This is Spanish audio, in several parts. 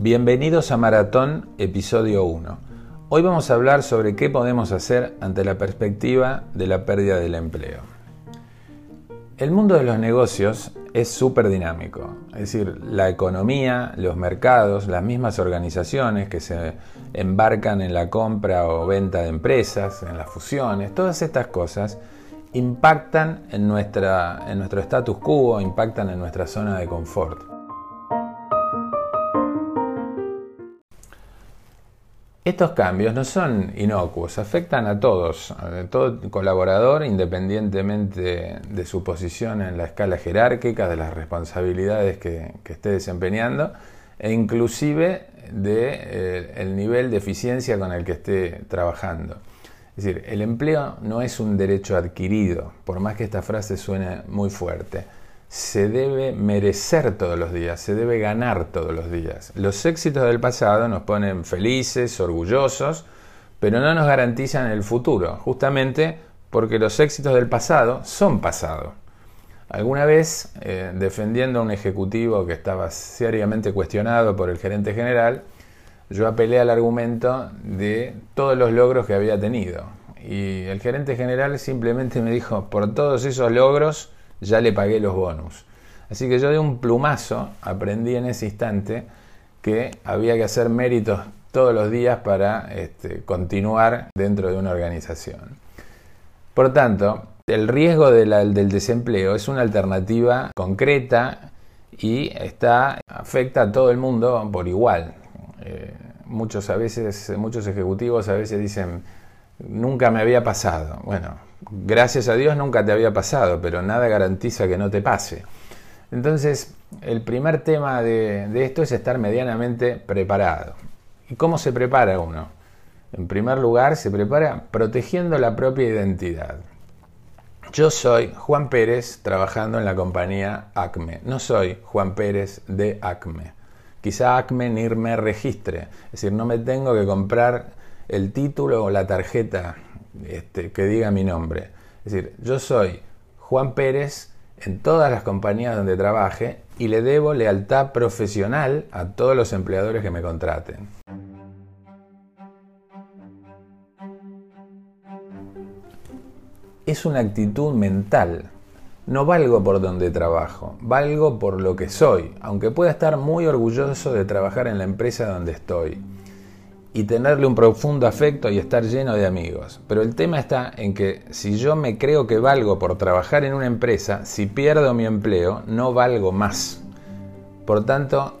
Bienvenidos a Maratón, episodio 1. Hoy vamos a hablar sobre qué podemos hacer ante la perspectiva de la pérdida del empleo. El mundo de los negocios es súper dinámico, es decir, la economía, los mercados, las mismas organizaciones que se embarcan en la compra o venta de empresas, en las fusiones, todas estas cosas impactan en, nuestro status quo, impactan en nuestra zona de confort. Estos cambios no son inocuos, afectan a todos, a todo colaborador independientemente de su posición en la escala jerárquica, de las responsabilidades que, esté desempeñando e inclusive del de, eh, nivel de eficiencia con el que esté trabajando. Es decir, el empleo no es un derecho adquirido, por más que esta frase suene muy fuerte. Se debe merecer todos los días, se debe ganar todos los días. Los éxitos del pasado nos ponen felices, orgullosos, pero no nos garantizan el futuro, justamente porque los éxitos del pasado son pasado. Alguna vez, eh, defendiendo a un ejecutivo que estaba seriamente cuestionado por el gerente general, yo apelé al argumento de todos los logros que había tenido. Y el gerente general simplemente me dijo, por todos esos logros ya le pagué los bonus. Así que yo de un plumazo aprendí en ese instante que había que hacer méritos todos los días para este, continuar dentro de una organización. Por tanto, el riesgo del desempleo es una alternativa concreta y está, afecta a todo el mundo por igual. Eh, muchos a veces, muchos ejecutivos a veces dicen, nunca me había pasado. Bueno, gracias a Dios nunca te había pasado, pero nada garantiza que no te pase. Entonces, el primer tema de, esto es estar medianamente preparado. ¿Y cómo se prepara uno? En primer lugar, se prepara protegiendo la propia identidad. Yo soy Juan Pérez trabajando en la compañía ACME. No soy Juan Pérez de ACME quizá ACME ni me registre. Es decir, no me tengo que comprar el título o la tarjeta este, que diga mi nombre. Es decir, yo soy Juan Pérez en todas las compañías donde trabaje y le debo lealtad profesional a todos los empleadores que me contraten. Es una actitud mental no valgo por donde trabajo, valgo por lo que soy, aunque pueda estar muy orgulloso de trabajar en la empresa donde estoy y tenerle un profundo afecto y estar lleno de amigos. Pero el tema está en que si yo me creo que valgo por trabajar en una empresa, si pierdo mi empleo, no valgo más. Por tanto,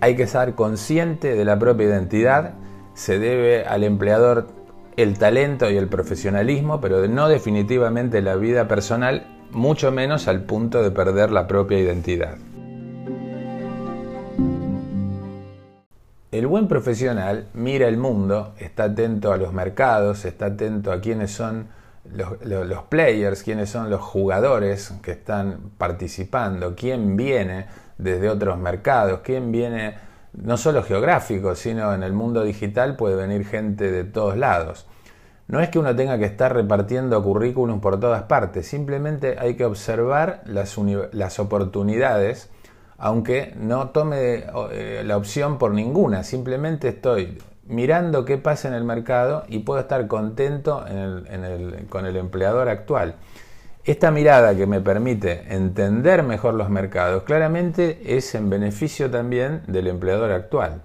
hay que estar consciente de la propia identidad, se debe al empleador el talento y el profesionalismo, pero no definitivamente la vida personal mucho menos al punto de perder la propia identidad. El buen profesional mira el mundo, está atento a los mercados, está atento a quiénes son los, players, quiénes son los jugadores que están participando, quién viene desde otros mercados, quién viene no solo geográfico, sino en el mundo digital puede venir gente de todos lados. No es que uno tenga que estar repartiendo currículums por todas partes, simplemente hay que observar las, oportunidades, aunque no tome eh, la opción por ninguna, simplemente estoy mirando qué pasa en el mercado y puedo estar contento con el empleador actual. Esta mirada que me permite entender mejor los mercados claramente es en beneficio también del empleador actual.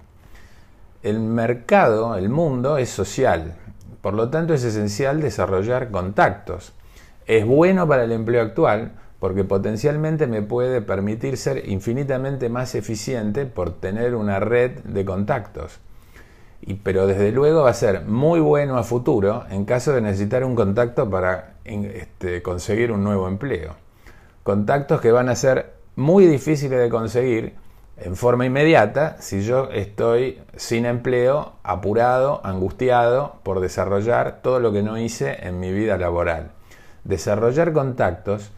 El mercado, el mundo, es social, por lo tanto, es esencial desarrollar contactos. Es bueno para el empleo actual porque potencialmente me puede permitir ser infinitamente más eficiente por tener una red de contactos. Y, pero desde luego va a ser muy bueno a futuro en caso de necesitar un contacto para este, conseguir un nuevo empleo. Contactos que van a ser muy difíciles de conseguir en forma inmediata si yo estoy sin empleo, apurado, angustiado por desarrollar todo lo que no hice en mi vida laboral. Desarrollar contactos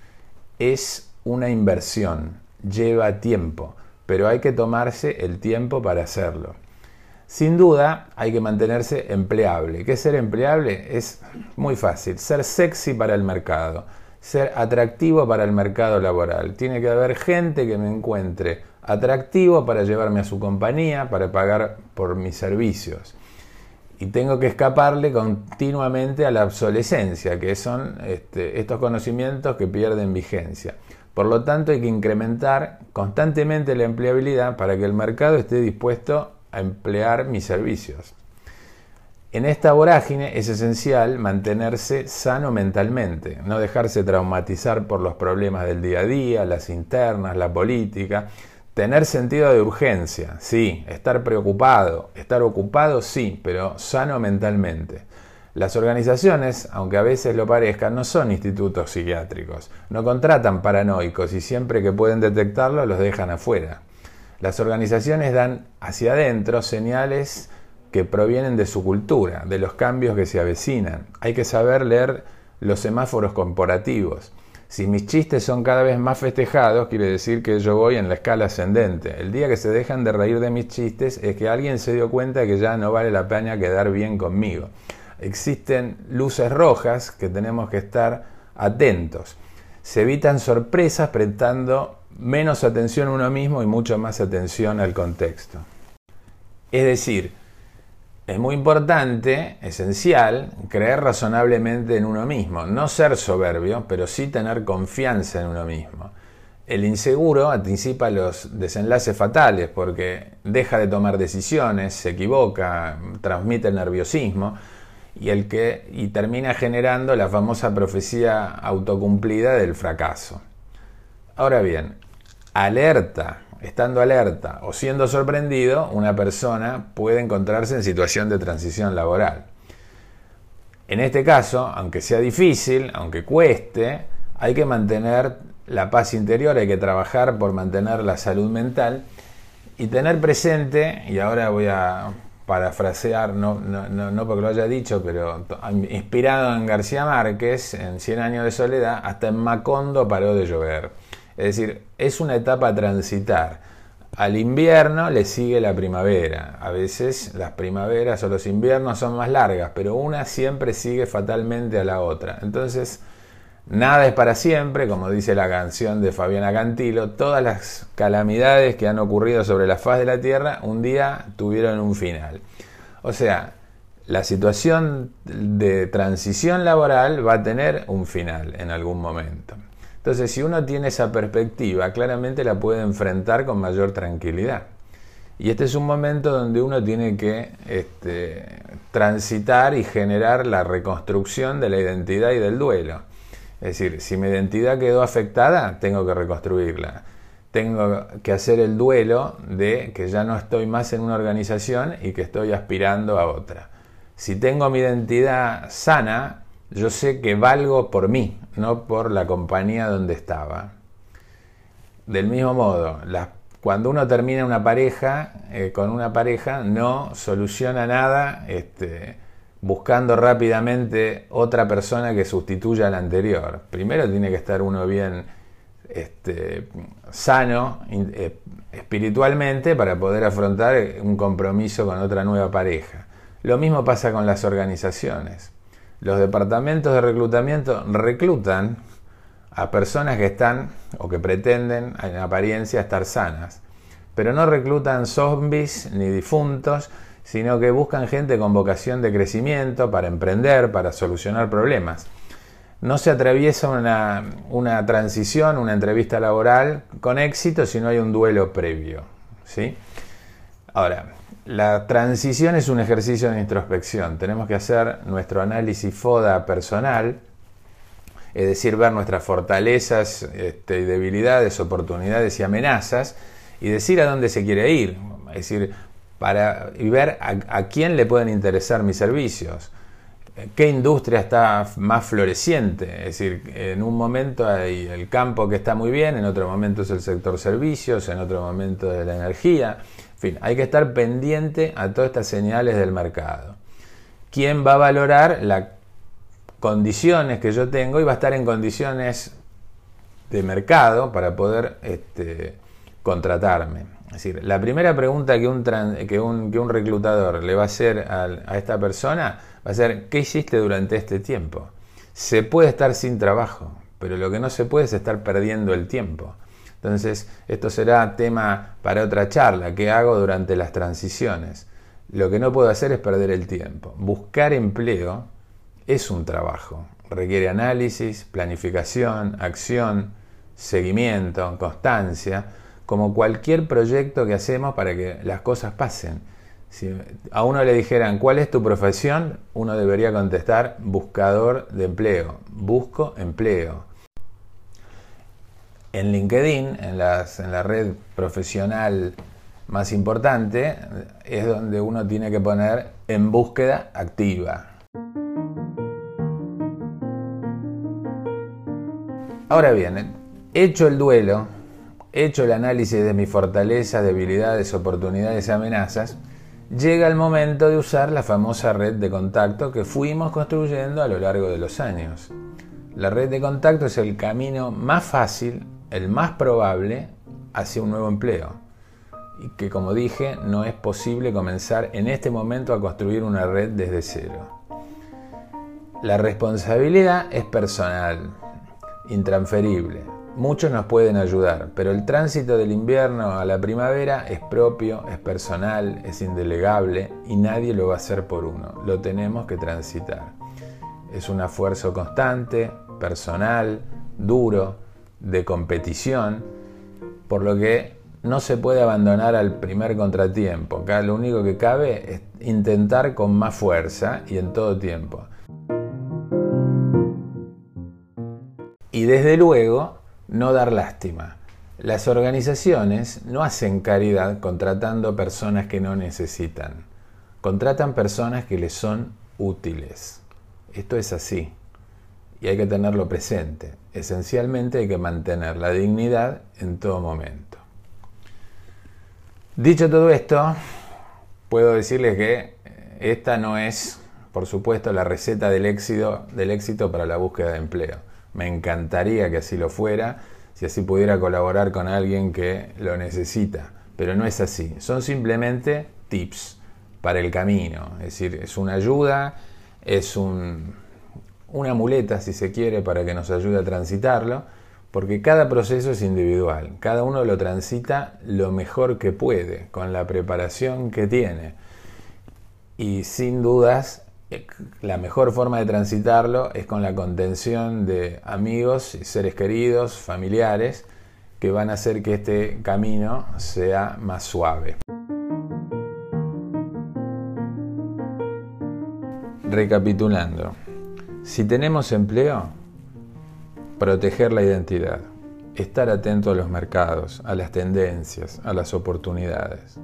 es una inversión, lleva tiempo, pero hay que tomarse el tiempo para hacerlo. Sin duda hay que mantenerse empleable. ¿Qué es ser empleable? Es muy fácil, ser sexy para el mercado, ser atractivo para el mercado laboral. Tiene que haber gente que me encuentre atractivo para llevarme a su compañía, para pagar por mis servicios. Y tengo que escaparle continuamente a la obsolescencia, que son este, estos conocimientos que pierden vigencia. Por lo tanto, hay que incrementar constantemente la empleabilidad para que el mercado esté dispuesto a emplear mis servicios. En esta vorágine es esencial mantenerse sano mentalmente, no dejarse traumatizar por los problemas del día a día, las internas, la política, tener sentido de urgencia, sí, estar preocupado, estar ocupado, sí, pero sano mentalmente. Las organizaciones, aunque a veces lo parezcan, no son institutos psiquiátricos, no contratan paranoicos y siempre que pueden detectarlo los dejan afuera. Las organizaciones dan hacia adentro señales que provienen de su cultura, de los cambios que se avecinan. Hay que saber leer los semáforos corporativos. Si mis chistes son cada vez más festejados, quiere decir que yo voy en la escala ascendente. El día que se dejan de reír de mis chistes es que alguien se dio cuenta que ya no vale la pena quedar bien conmigo. Existen luces rojas que tenemos que estar atentos. Se evitan sorpresas prestando menos atención a uno mismo y mucho más atención al contexto. Es decir, es muy importante, esencial, creer razonablemente en uno mismo, no ser soberbio, pero sí tener confianza en uno mismo. El inseguro anticipa los desenlaces fatales porque deja de tomar decisiones, se equivoca, transmite nerviosismo y, el que, y termina generando la famosa profecía autocumplida del fracaso. Ahora bien, alerta estando alerta o siendo sorprendido, una persona puede encontrarse en situación de transición laboral. En este caso, aunque sea difícil, aunque cueste, hay que mantener la paz interior, hay que trabajar por mantener la salud mental y tener presente, y ahora voy a parafrasear, no, no, no, porque lo haya dicho, pero inspirado en García Márquez, en Cien años de soledad, hasta en Macondo paró de llover. Es decir, es una etapa a transitar. Al invierno le sigue la primavera. A veces las primaveras o los inviernos son más largas, pero una siempre sigue fatalmente a la otra. Entonces, nada es para siempre, como dice la canción de Fabiana Cantilo. Todas las calamidades que han ocurrido sobre la faz de la Tierra un día tuvieron un final. O sea, la situación de transición laboral va a tener un final en algún momento. Entonces, si uno tiene esa perspectiva, claramente la puede enfrentar con mayor tranquilidad. Y este es un momento donde uno tiene que este, transitar y generar la reconstrucción de la identidad y del duelo. Es decir, si mi identidad quedó afectada, tengo que reconstruirla. Tengo que hacer el duelo de que ya no estoy más en una organización y que estoy aspirando a otra. Si tengo mi identidad sana, yo sé que valgo por mí, no por la compañía donde estaba. Del mismo modo, cuando uno termina una pareja, eh, con una pareja, no soluciona nada este, buscando rápidamente otra persona que sustituya a la anterior. Primero tiene que estar uno bien este, sano eh, espiritualmente para poder afrontar un compromiso con otra nueva pareja. Lo mismo pasa con las organizaciones los departamentos de reclutamiento reclutan a personas que están o que pretenden en apariencia estar sanas, pero no reclutan zombies ni difuntos, sino que buscan gente con vocación de crecimiento para emprender, para solucionar problemas. No se atraviesa una, una transición, una entrevista laboral con éxito si no hay un duelo previo. ¿sí? Ahora, la transición es un ejercicio de introspección. Tenemos que hacer nuestro análisis FODA personal, es decir, ver nuestras fortalezas este, y debilidades, oportunidades y amenazas, y decir a dónde se quiere ir. Es decir, para, y ver a, quién le pueden interesar mis servicios qué industria está más floreciente. Es decir, en un momento hay el campo que está muy bien, en otro momento es el sector servicios, en otro momento de la energía. Fin, hay que estar pendiente a todas estas señales del mercado. ¿Quién va a valorar las condiciones que yo tengo y va a estar en condiciones de mercado para poder este, contratarme? Es decir, la primera pregunta que un, que un, reclutador le va a hacer a esta persona va a ser, ¿qué hiciste durante este tiempo? Se puede estar sin trabajo, pero lo que no se puede es estar perdiendo el tiempo. Entonces, esto será tema para otra charla, ¿qué hago durante las transiciones? Lo que no puedo hacer es perder el tiempo. Buscar empleo es un trabajo, requiere análisis, planificación, acción, seguimiento, constancia, como cualquier proyecto que hacemos para que las cosas pasen. Si a uno le dijeran, ¿cuál es tu profesión? Uno debería contestar, buscador de empleo. Busco empleo. En LinkedIn, en, la red profesional más importante, es donde uno tiene que poner en búsqueda activa. Ahora bien, hecho el duelo, hecho el análisis de mis fortalezas, debilidades, oportunidades y amenazas, llega el momento de usar la famosa red de contacto que fuimos construyendo a lo largo de los años. La red de contacto es el camino más fácil, el más probable hacia un nuevo empleo. Y que como dije, no es posible comenzar en este momento a construir una red desde cero. La responsabilidad es personal, intransferible. Muchos nos pueden ayudar, pero el tránsito del invierno a la primavera es propio, es personal, es indelegable y nadie lo va a hacer por uno. Lo tenemos que transitar. Es un esfuerzo constante, personal, duro, de competición, por lo que no se puede abandonar al primer contratiempo. Acá lo único que cabe es intentar con más fuerza y en todo tiempo. Y desde luego, no dar lástima. Las organizaciones no hacen caridad contratando personas que no necesitan. Contratan personas que les son útiles. Esto es así. Y hay que tenerlo presente. Esencialmente hay que mantener la dignidad en todo momento. Dicho todo esto, puedo decirles que esta no es, por supuesto, la receta del éxito, del éxito para la búsqueda de empleo me encantaría que así lo fuera, si así pudiera colaborar con alguien que lo necesita, pero no es así. Son simplemente tips para el camino, es decir, es una ayuda, es un, una muleta, si se quiere, para que nos ayude a transitarlo, porque cada proceso es individual, cada uno lo transita lo mejor que puede, con la preparación que tiene. Y sin dudas la mejor forma de transitarlo es con la contención de amigos, seres queridos, familiares, que van a hacer que este camino sea más suave. Recapitulando, si tenemos empleo, proteger la identidad, estar atento a los mercados, a las tendencias, a las oportunidades,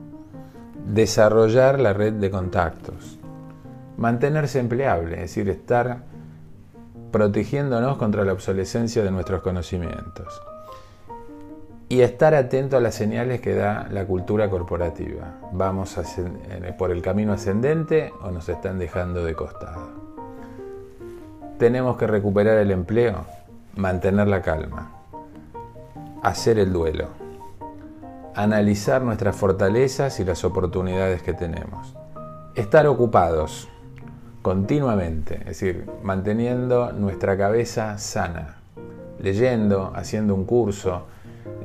desarrollar la red de contactos, mantenerse empleable, es decir, estar protegiéndonos contra la obsolescencia de nuestros conocimientos. Y estar atento a las señales que da la cultura corporativa. ¿Vamos por el camino ascendente o nos están dejando de costado? Tenemos que recuperar el empleo, mantener la calma, hacer el duelo, analizar nuestras fortalezas y las oportunidades que tenemos, estar ocupados, continuamente, es decir, manteniendo nuestra cabeza sana, leyendo, haciendo un curso,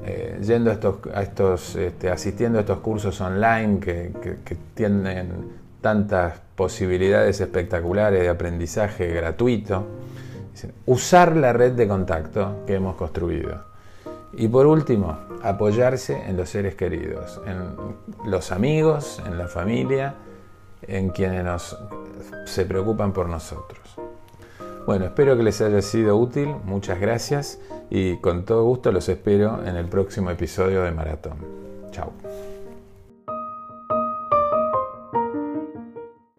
eh, yendo a estos, este, asistiendo a estos cursos online que, que tienen tantas posibilidades espectaculares de aprendizaje gratuito, usar la red de contacto que hemos construido. Y por último, apoyarse en los seres queridos, en los amigos, en la familia, en quienes nos, se preocupan por nosotros. Bueno, espero que les haya sido útil, muchas gracias y con todo gusto los espero en el próximo episodio de Maratón. Chao.